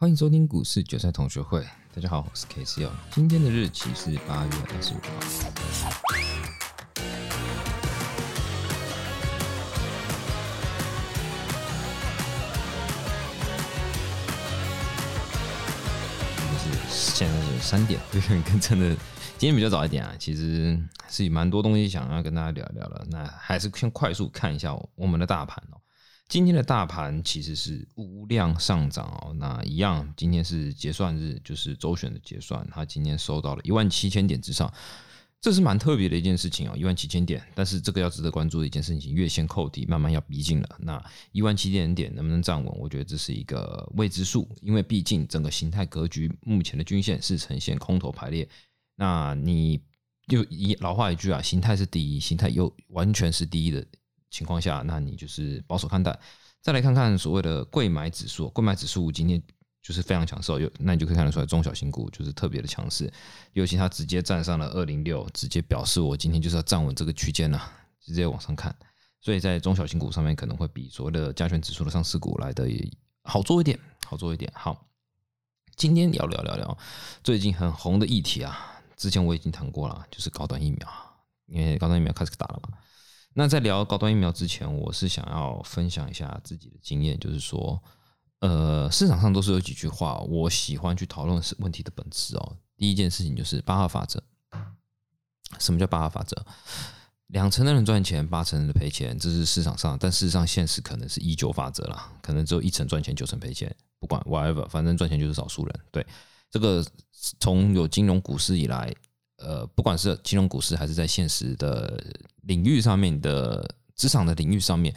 欢迎收听股市韭菜同学会。大家好，我是 K C 哦。今天的日期是八月二十五号。现在是三点，有点跟真的今天比较早一点啊。其实是蛮多东西想要跟大家聊一聊了。那还是先快速看一下我们的大盘哦。今天的大盘其实是无量上涨哦。那一样，今天是结算日，就是周选的结算，它今天收到了一万七千点之上，这是蛮特别的一件事情哦，一万七千点。但是这个要值得关注的一件事情，月线扣底慢慢要逼近了。那一万七千点能不能站稳？我觉得这是一个未知数，因为毕竟整个形态格局目前的均线是呈现空头排列。那你就以老话一句啊，形态是第一，形态又完全是第一的。情况下，那你就是保守看待。再来看看所谓的贵买指数，贵买指数今天就是非常强势，有那你就可以看得出来，中小型股就是特别的强势，尤其它直接站上了二零六，直接表示我今天就是要站稳这个区间了，直接往上看。所以在中小型股上面可能会比所谓的加权指数的上市股来的好做一点，好做一点。好，今天聊聊聊聊最近很红的议题啊，之前我已经谈过了，就是高端疫苗，因为高端疫苗开始打了嘛。那在聊高端疫苗之前，我是想要分享一下自己的经验，就是说，呃，市场上都是有几句话，我喜欢去讨论是问题的本质哦。第一件事情就是八号法则。什么叫八号法则？两成的人赚钱，八成的人赔钱，这是市场上，但事实上现实可能是一九法则啦，可能只有一成赚钱，九成赔钱，不管 whatever，反正赚钱就是少数人。对，这个从有金融股市以来。呃，不管是金融股市还是在现实的领域上面的职场的领域上面，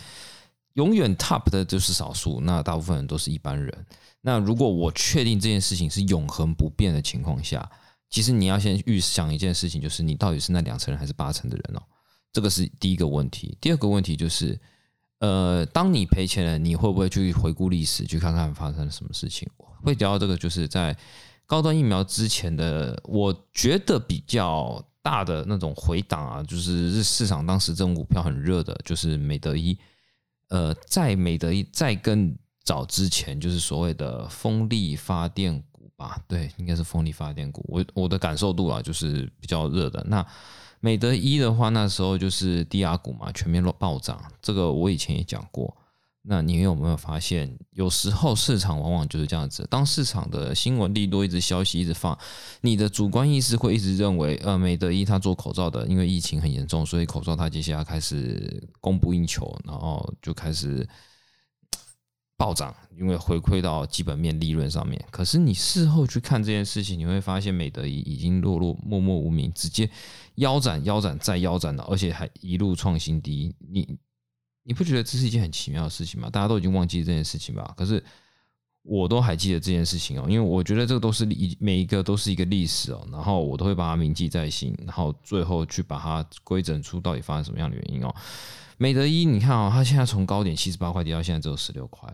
永远 top 的就是少数，那大部分人都是一般人。那如果我确定这件事情是永恒不变的情况下，其实你要先预想一件事情，就是你到底是那两层人还是八成的人哦，这个是第一个问题。第二个问题就是，呃，当你赔钱了，你会不会去回顾历史，去看看发生了什么事情？会聊到这个，就是在。高端疫苗之前的，我觉得比较大的那种回档啊，就是市场当时这种股票很热的，就是美德一。呃，在美德一在更早之前，就是所谓的风力发电股吧，对，应该是风力发电股。我我的感受度啊，就是比较热的。那美德一的话，那时候就是低压股嘛，全面暴涨。这个我以前也讲过。那你有没有发现，有时候市场往往就是这样子。当市场的新闻利多，一直消息一直放，你的主观意识会一直认为，呃，美德一他做口罩的，因为疫情很严重，所以口罩他接下来开始供不应求，然后就开始暴涨，因为回馈到基本面利润上面。可是你事后去看这件事情，你会发现美德一已经落落默默无名，直接腰斩、腰斩再腰斩了，而且还一路创新低。你。你不觉得这是一件很奇妙的事情吗？大家都已经忘记这件事情吧？可是我都还记得这件事情哦，因为我觉得这个都是一每一个都是一个历史哦，然后我都会把它铭记在心，然后最后去把它规整出到底发生什么样的原因哦。美德一，你看哦，它现在从高点七十八块跌到现在只有十六块，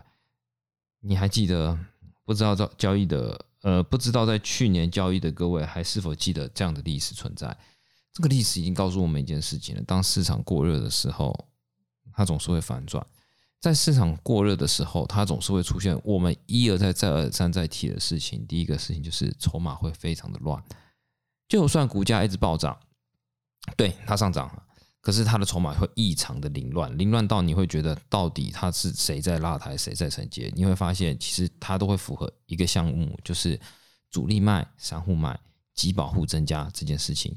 你还记得？不知道在交易的呃，不知道在去年交易的各位还是否记得这样的历史存在？这个历史已经告诉我们一件事情了：当市场过热的时候。它总是会反转，在市场过热的时候，它总是会出现我们一而再、再而三再提的事情。第一个事情就是筹码会非常的乱，就算股价一直暴涨，对它上涨了，可是它的筹码会异常的凌乱，凌乱到你会觉得到底它是谁在拉抬，谁在承接？你会发现，其实它都会符合一个项目，就是主力卖、散户卖、集保户增加这件事情。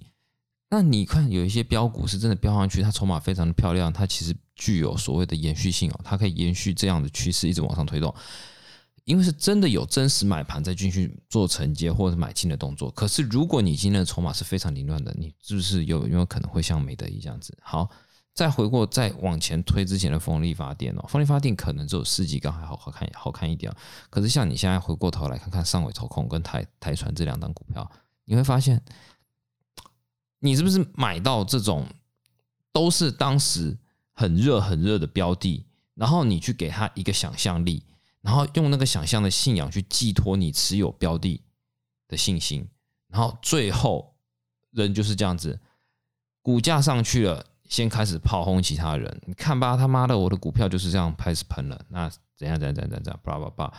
那你看，有一些标股是真的标上去，它筹码非常的漂亮，它其实具有所谓的延续性哦，它可以延续这样的趋势一直往上推动，因为是真的有真实买盘在继续做承接或者买进的动作。可是如果你今天的筹码是非常凌乱的，你是不是有有没有可能会像美德一这样子？好，再回过再往前推之前的风力发电哦，风力发电可能只有四级刚还好好看好看一点，可是像你现在回过头来看看上尾投控跟台台船这两档股票，你会发现。你是不是买到这种都是当时很热很热的标的，然后你去给他一个想象力，然后用那个想象的信仰去寄托你持有标的的信心，然后最后人就是这样子，股价上去了，先开始炮轰其他人，你看吧，他妈的，我的股票就是这样开始喷了，那怎样怎样怎样怎样，叭叭叭，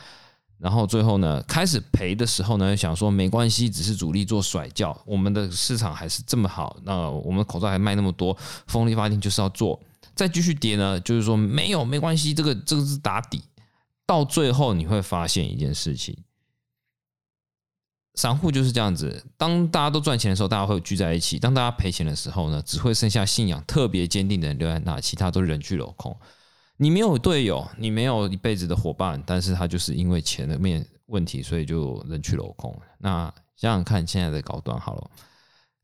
然后最后呢，开始赔的时候呢，想说没关系，只是主力做甩轿，我们的市场还是这么好，那我们口罩还卖那么多，风力发电就是要做，再继续跌呢，就是说没有没关系，这个这个是打底，到最后你会发现一件事情。散户就是这样子，当大家都赚钱的时候，大家会聚在一起；当大家赔钱的时候呢，只会剩下信仰特别坚定的人留在那，其他都人去楼空。你没有队友，你没有一辈子的伙伴，但是他就是因为钱的面问题，所以就人去楼空。那想想看，现在的高端好了，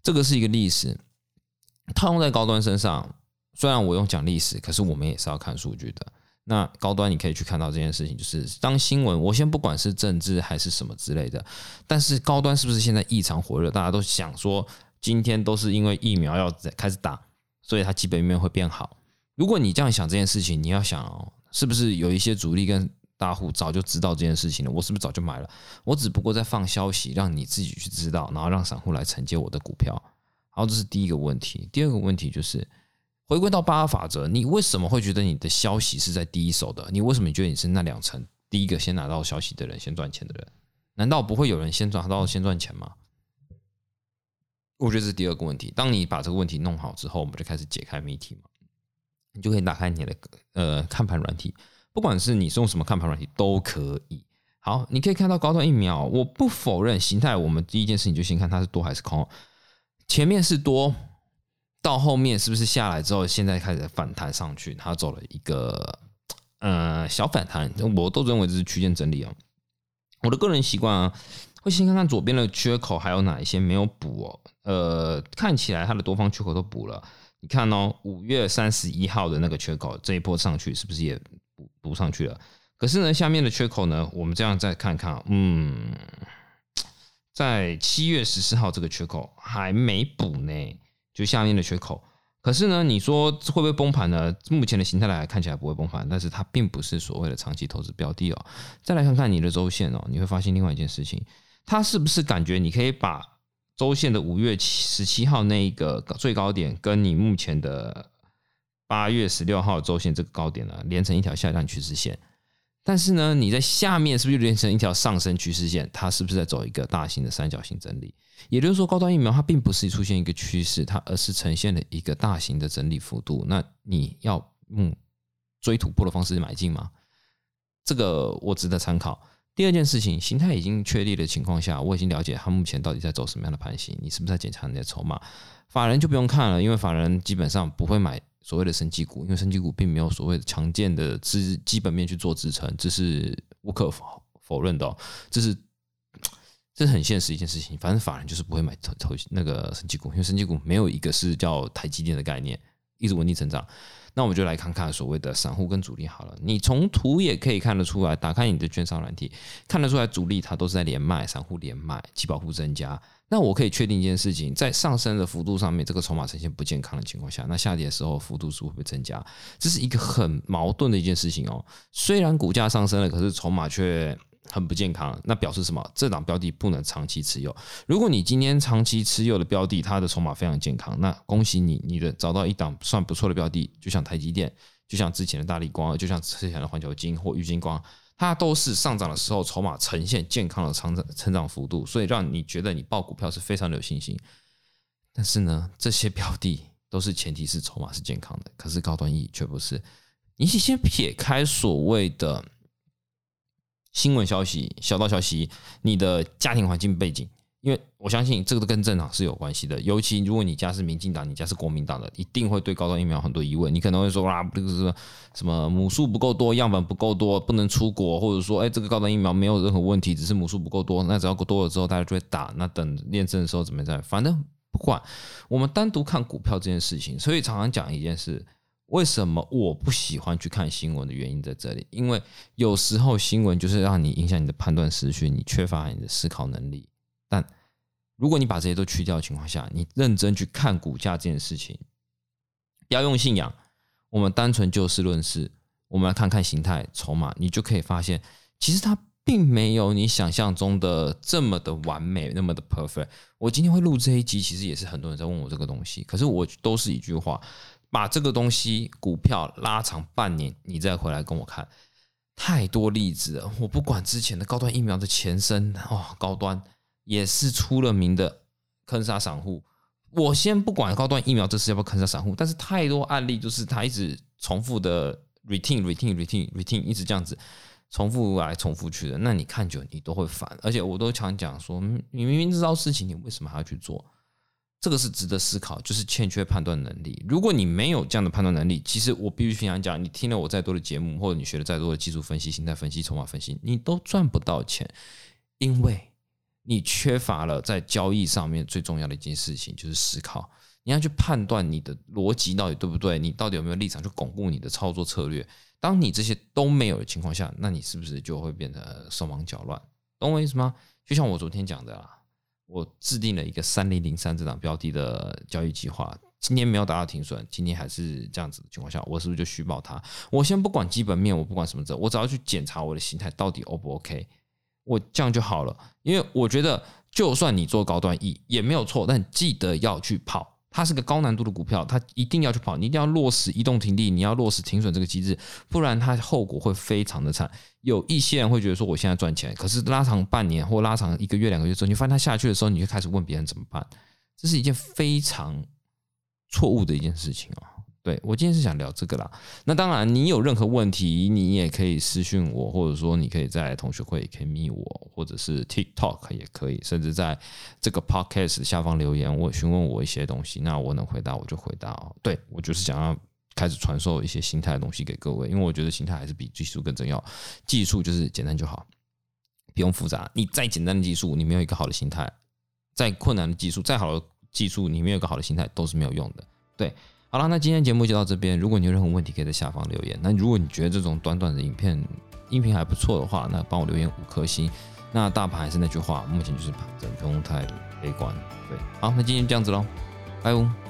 这个是一个历史，套用在高端身上。虽然我用讲历史，可是我们也是要看数据的。那高端你可以去看到这件事情，就是当新闻，我先不管是政治还是什么之类的，但是高端是不是现在异常火热？大家都想说，今天都是因为疫苗要开始打，所以它基本面会变好。如果你这样想这件事情，你要想哦，是不是有一些主力跟大户早就知道这件事情了？我是不是早就买了？我只不过在放消息，让你自己去知道，然后让散户来承接我的股票。好，这是第一个问题。第二个问题就是。回归到八法则，你为什么会觉得你的消息是在第一手的？你为什么觉得你是那两层第一个先拿到消息的人，先赚钱的人？难道不会有人先赚到先赚钱吗？我觉得这是第二个问题。当你把这个问题弄好之后，我们就开始解开谜题嘛。你就可以打开你的呃看盘软体，不管是你是用什么看盘软体都可以。好，你可以看到高端疫苗，我不否认形态。我们第一件事情就先看它是多还是空，前面是多。到后面是不是下来之后，现在开始反弹上去？它走了一个呃小反弹，我都认为这是区间整理哦。我的个人习惯啊，会先看看左边的缺口还有哪一些没有补哦。呃，看起来它的多方缺口都补了。你看哦，五月三十一号的那个缺口，这一波上去是不是也补补上去了？可是呢，下面的缺口呢，我们这样再看看，嗯，在七月十四号这个缺口还没补呢。就下面的缺口，可是呢，你说会不会崩盘呢？目前的形态来看起来不会崩盘，但是它并不是所谓的长期投资标的哦。再来看看你的周线哦，你会发现另外一件事情，它是不是感觉你可以把周线的五月十七号那一个最高点，跟你目前的八月十六号周线这个高点呢，连成一条下降趋势线？但是呢，你在下面是不是就连成一条上升趋势线？它是不是在走一个大型的三角形整理？也就是说，高端疫苗它并不是出现一个趋势，它而是呈现了一个大型的整理幅度。那你要用追突破的方式买进吗？这个我值得参考。第二件事情，形态已经确立的情况下，我已经了解他目前到底在走什么样的盘形。你是不是在检查你的筹码？法人就不用看了，因为法人基本上不会买。所谓的升级股，因为升级股并没有所谓的强健的资基本面去做支撑，这是无可否否认的，这是这是很现实一件事情。反正法人就是不会买投投那个升级股，因为升级股没有一个是叫台积电的概念，一直稳定成长。那我们就来看看所谓的散户跟主力好了。你从图也可以看得出来，打开你的券商软体，看得出来主力它都是在连卖，散户连卖，基保护增加。那我可以确定一件事情，在上升的幅度上面，这个筹码呈现不健康的情况下，那下跌的时候幅度是会不会增加？这是一个很矛盾的一件事情哦。虽然股价上升了，可是筹码却很不健康。那表示什么？这档标的不能长期持有。如果你今天长期持有的标的，它的筹码非常健康，那恭喜你，你的找到一档算不错的标的，就像台积电，就像之前的大力光，就像之前的环球金或玉金光。它都是上涨的时候，筹码呈现健康的成长成长幅度，所以让你觉得你报股票是非常的有信心。但是呢，这些标的都是前提是筹码是健康的，可是高端 E 却不是。你先撇开所谓的新闻消息、小道消息，你的家庭环境背景。因为我相信这个都跟政党是有关系的，尤其如果你家是民进党，你家是国民党的，一定会对高端疫苗很多疑问。你可能会说啊，这个是什么母数不够多，样本不够多，不能出国，或者说，哎，这个高端疫苗没有任何问题，只是母数不够多。那只要够多了之后，大家就会打。那等验证的时候怎么样？反正不管。我们单独看股票这件事情，所以常常讲一件事：为什么我不喜欢去看新闻的原因在这里？因为有时候新闻就是让你影响你的判断思绪，你缺乏你的思考能力。但如果你把这些都去掉的情况下，你认真去看股价这件事情，要用信仰，我们单纯就事论事，我们来看看形态、筹码，你就可以发现，其实它并没有你想象中的这么的完美，那么的 perfect。我今天会录这一集，其实也是很多人在问我这个东西，可是我都是一句话，把这个东西股票拉长半年，你再回来跟我看。太多例子了。我不管之前的高端疫苗的前身哦，高端也是出了名的坑杀散户。我先不管高端疫苗这次要不要坑杀散户，但是太多案例就是他一直重复的 retain retain retain retain 一直这样子重复来重复去的，那你看久你都会烦。而且我都常讲说，你明明知道事情，你为什么还要去做？这个是值得思考，就是欠缺判断能力。如果你没有这样的判断能力，其实我必须平常讲，你听了我再多的节目，或者你学了再多的技术分析、心态分析、筹码分析，你都赚不到钱，因为。你缺乏了在交易上面最重要的一件事情，就是思考。你要去判断你的逻辑到底对不对，你到底有没有立场去巩固你的操作策略。当你这些都没有的情况下，那你是不是就会变得手忙脚乱？懂我意思吗？就像我昨天讲的啦，我制定了一个三零零三这档标的的交易计划，今天没有达到停损，今天还是这样子的情况下，我是不是就虚报它？我先不管基本面，我不管什么这，我只要去检查我的心态到底 O 不 OK。我这样就好了，因为我觉得，就算你做高端 E 也没有错，但记得要去跑。它是个高难度的股票，它一定要去跑，你一定要落实移动停利，你要落实停损这个机制，不然它后果会非常的惨。有一些人会觉得说，我现在赚钱，可是拉长半年或拉长一个月、两个月之后，你发现它下去的时候，你就开始问别人怎么办，这是一件非常错误的一件事情哦。对我今天是想聊这个啦。那当然，你有任何问题，你也可以私信我，或者说你可以在同学会可以密我，或者是 TikTok 也可以，甚至在这个 Podcast 下方留言，我询问我一些东西，那我能回答我就回答哦。对我就是想要开始传授一些心态的东西给各位，因为我觉得心态还是比技术更重要。技术就是简单就好，不用复杂。你再简单的技术，你没有一个好的心态；再困难的技术，再好的技术，你没有一个好的心态，都是没有用的。对。好了，那今天节目就到这边。如果你有任何问题，可以在下方留言。那如果你觉得这种短短的影片音频还不错的话，那帮我留言五颗星。那大盘还是那句话，目前就是盘整，不用太悲观。对，好，那今天这样子喽，拜拜。